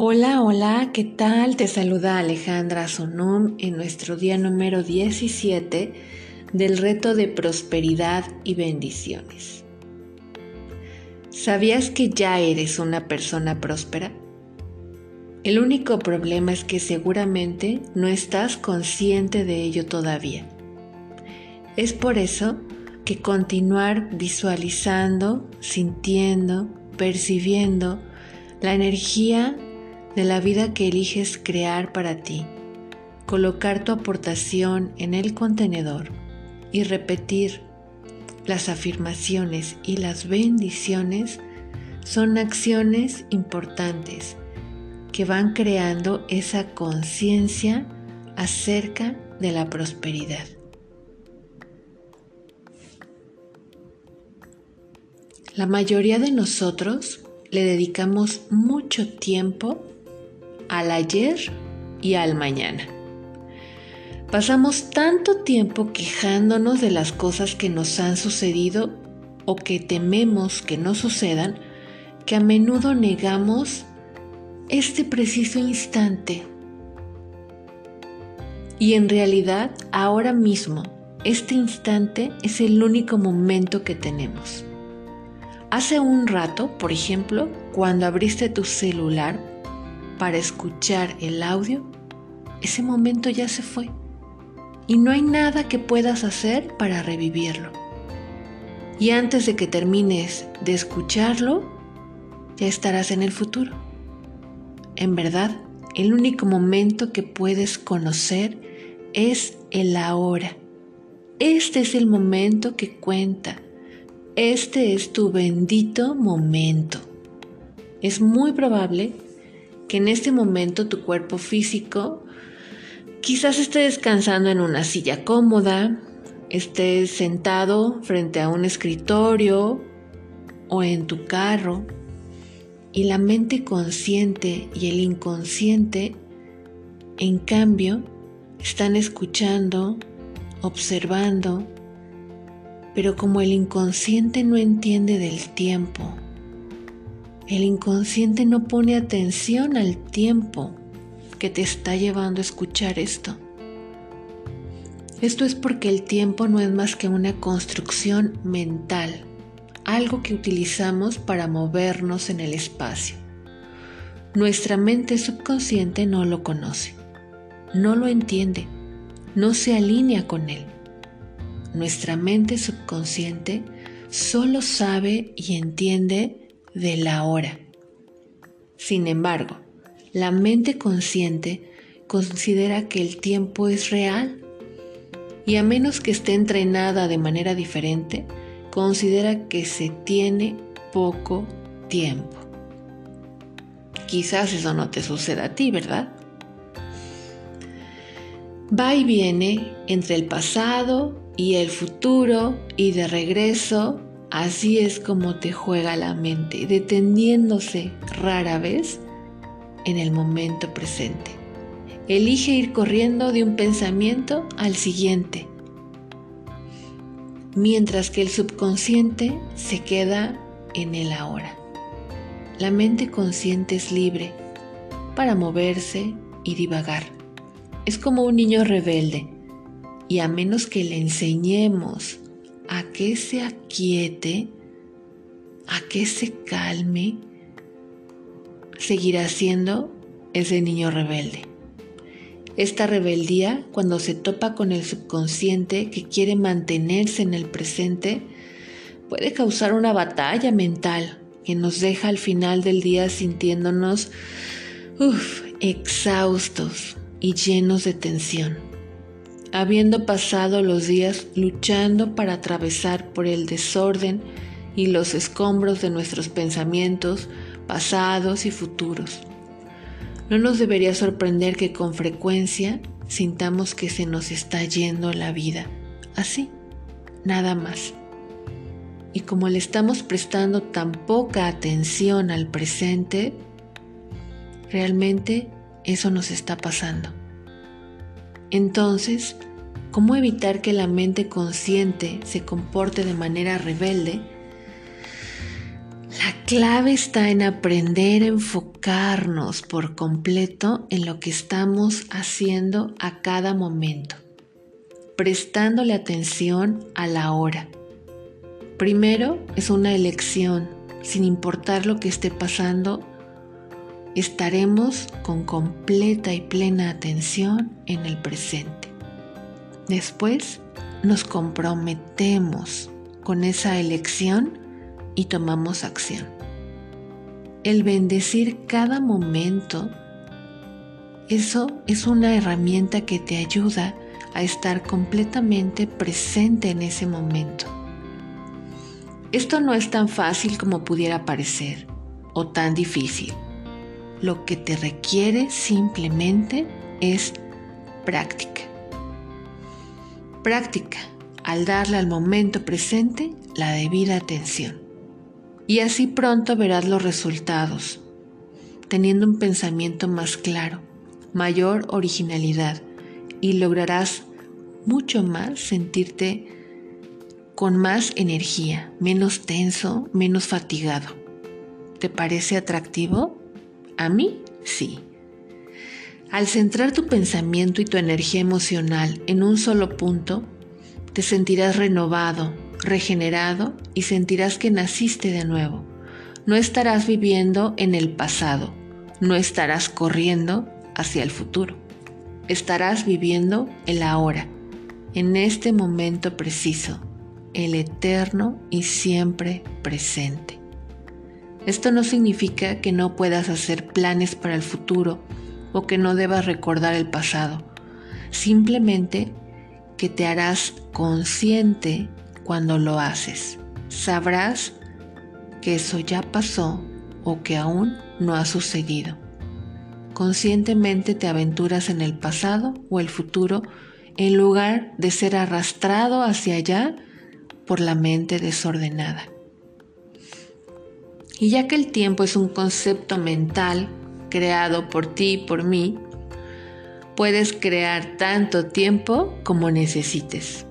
Hola, hola, ¿qué tal? Te saluda Alejandra Sonum en nuestro día número 17 del reto de prosperidad y bendiciones. ¿Sabías que ya eres una persona próspera? El único problema es que seguramente no estás consciente de ello todavía. Es por eso que continuar visualizando, sintiendo, percibiendo la energía de la vida que eliges crear para ti, colocar tu aportación en el contenedor y repetir las afirmaciones y las bendiciones son acciones importantes que van creando esa conciencia acerca de la prosperidad. La mayoría de nosotros le dedicamos mucho tiempo al ayer y al mañana. Pasamos tanto tiempo quejándonos de las cosas que nos han sucedido o que tememos que no sucedan, que a menudo negamos este preciso instante. Y en realidad, ahora mismo, este instante es el único momento que tenemos. Hace un rato, por ejemplo, cuando abriste tu celular para escuchar el audio, ese momento ya se fue y no hay nada que puedas hacer para revivirlo. Y antes de que termines de escucharlo, ya estarás en el futuro. En verdad, el único momento que puedes conocer es el ahora. Este es el momento que cuenta. Este es tu bendito momento. Es muy probable que en este momento tu cuerpo físico quizás esté descansando en una silla cómoda, estés sentado frente a un escritorio o en tu carro y la mente consciente y el inconsciente, en cambio, están escuchando, observando, pero como el inconsciente no entiende del tiempo, el inconsciente no pone atención al tiempo que te está llevando a escuchar esto. Esto es porque el tiempo no es más que una construcción mental, algo que utilizamos para movernos en el espacio. Nuestra mente subconsciente no lo conoce, no lo entiende, no se alinea con él. Nuestra mente subconsciente solo sabe y entiende de la hora. Sin embargo, la mente consciente considera que el tiempo es real y a menos que esté entrenada de manera diferente, considera que se tiene poco tiempo. Quizás eso no te suceda a ti, ¿verdad? Va y viene entre el pasado y el futuro y de regreso Así es como te juega la mente, deteniéndose rara vez en el momento presente. Elige ir corriendo de un pensamiento al siguiente, mientras que el subconsciente se queda en el ahora. La mente consciente es libre para moverse y divagar. Es como un niño rebelde y a menos que le enseñemos a que se aquiete, a que se calme, seguirá siendo ese niño rebelde. Esta rebeldía, cuando se topa con el subconsciente que quiere mantenerse en el presente, puede causar una batalla mental que nos deja al final del día sintiéndonos exhaustos y llenos de tensión habiendo pasado los días luchando para atravesar por el desorden y los escombros de nuestros pensamientos pasados y futuros. No nos debería sorprender que con frecuencia sintamos que se nos está yendo la vida, así, nada más. Y como le estamos prestando tan poca atención al presente, realmente eso nos está pasando. Entonces, ¿cómo evitar que la mente consciente se comporte de manera rebelde? La clave está en aprender a enfocarnos por completo en lo que estamos haciendo a cada momento, prestándole atención a la hora. Primero es una elección, sin importar lo que esté pasando, estaremos con completa y plena atención en el presente. Después nos comprometemos con esa elección y tomamos acción. El bendecir cada momento, eso es una herramienta que te ayuda a estar completamente presente en ese momento. Esto no es tan fácil como pudiera parecer o tan difícil. Lo que te requiere simplemente es práctica. Práctica al darle al momento presente la debida atención. Y así pronto verás los resultados, teniendo un pensamiento más claro, mayor originalidad y lograrás mucho más sentirte con más energía, menos tenso, menos fatigado. ¿Te parece atractivo? A mí sí. Al centrar tu pensamiento y tu energía emocional en un solo punto, te sentirás renovado, regenerado y sentirás que naciste de nuevo. No estarás viviendo en el pasado, no estarás corriendo hacia el futuro. Estarás viviendo el ahora, en este momento preciso, el eterno y siempre presente. Esto no significa que no puedas hacer planes para el futuro o que no debas recordar el pasado. Simplemente que te harás consciente cuando lo haces. Sabrás que eso ya pasó o que aún no ha sucedido. Conscientemente te aventuras en el pasado o el futuro en lugar de ser arrastrado hacia allá por la mente desordenada. Y ya que el tiempo es un concepto mental creado por ti y por mí, puedes crear tanto tiempo como necesites.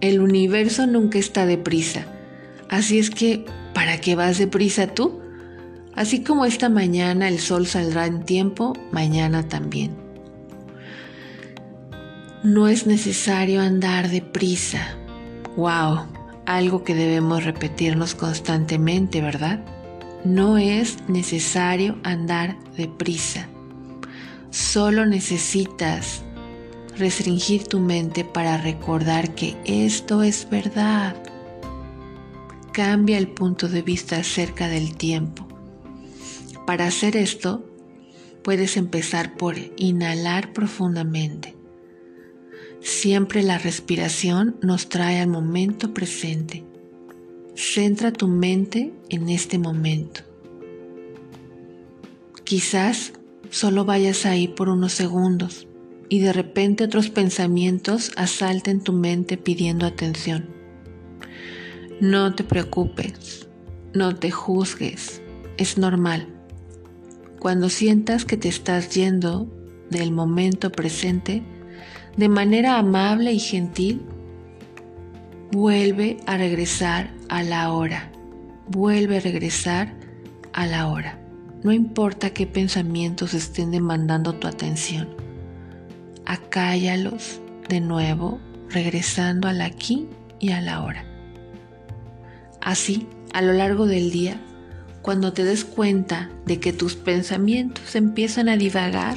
El universo nunca está deprisa, así es que, ¿para qué vas deprisa tú? Así como esta mañana el sol saldrá en tiempo, mañana también. No es necesario andar deprisa. ¡Wow! Algo que debemos repetirnos constantemente, ¿verdad? No es necesario andar deprisa. Solo necesitas restringir tu mente para recordar que esto es verdad. Cambia el punto de vista acerca del tiempo. Para hacer esto, puedes empezar por inhalar profundamente. Siempre la respiración nos trae al momento presente Centra tu mente en este momento. Quizás solo vayas ahí por unos segundos y de repente otros pensamientos asalten tu mente pidiendo atención. No te preocupes, no te juzgues, es normal. Cuando sientas que te estás yendo del momento presente, de manera amable y gentil, vuelve a regresar a la hora. Vuelve a regresar a la hora. No importa qué pensamientos estén demandando tu atención. Acállalos de nuevo, regresando al aquí y a la hora. Así, a lo largo del día, cuando te des cuenta de que tus pensamientos empiezan a divagar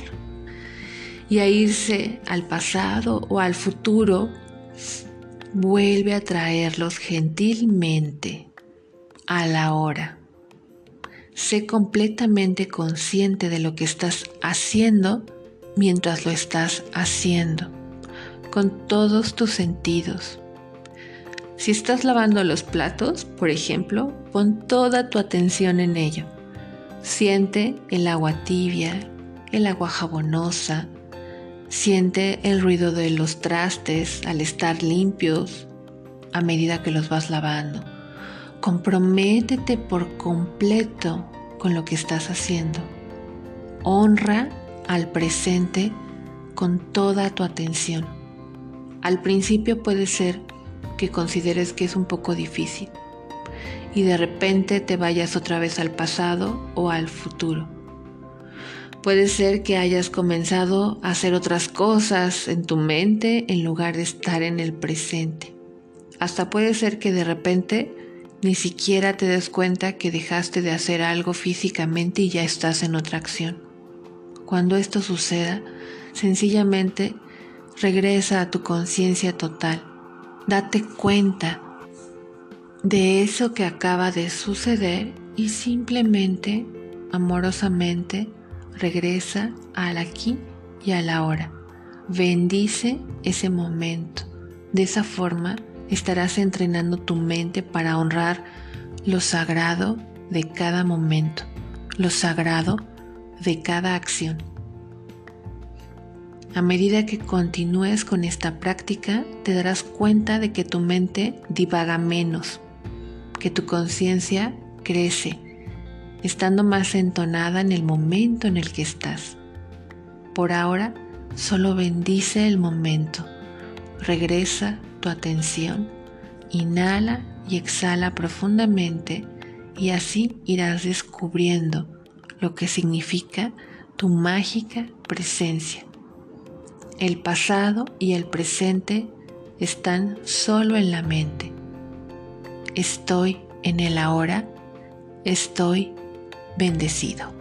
y a irse al pasado o al futuro, vuelve a traerlos gentilmente a la hora. Sé completamente consciente de lo que estás haciendo mientras lo estás haciendo, con todos tus sentidos. Si estás lavando los platos, por ejemplo, pon toda tu atención en ello. Siente el agua tibia, el agua jabonosa, Siente el ruido de los trastes al estar limpios a medida que los vas lavando. Comprométete por completo con lo que estás haciendo. Honra al presente con toda tu atención. Al principio puede ser que consideres que es un poco difícil, y de repente te vayas otra vez al pasado o al futuro. Puede ser que hayas comenzado a hacer otras cosas en tu mente en lugar de estar en el presente. Hasta puede ser que de repente ni siquiera te des cuenta que dejaste de hacer algo físicamente y ya estás en otra acción. Cuando esto suceda, sencillamente regresa a tu conciencia total. Date cuenta de eso que acaba de suceder y simplemente, amorosamente, regresa al aquí y a la hora. Bendice ese momento. De esa forma estarás entrenando tu mente para honrar lo sagrado de cada momento, lo sagrado de cada acción. A medida que continúes con esta práctica, te darás cuenta de que tu mente divaga menos, que tu conciencia crece, estando más entonada en el momento en el que estás. Por ahora, solo bendice el momento. Regresa tu atención, inhala y exhala profundamente y así irás descubriendo lo que significa tu mágica presencia. El pasado y el presente están solo en la mente estoy en el ahora, estoy bendecido.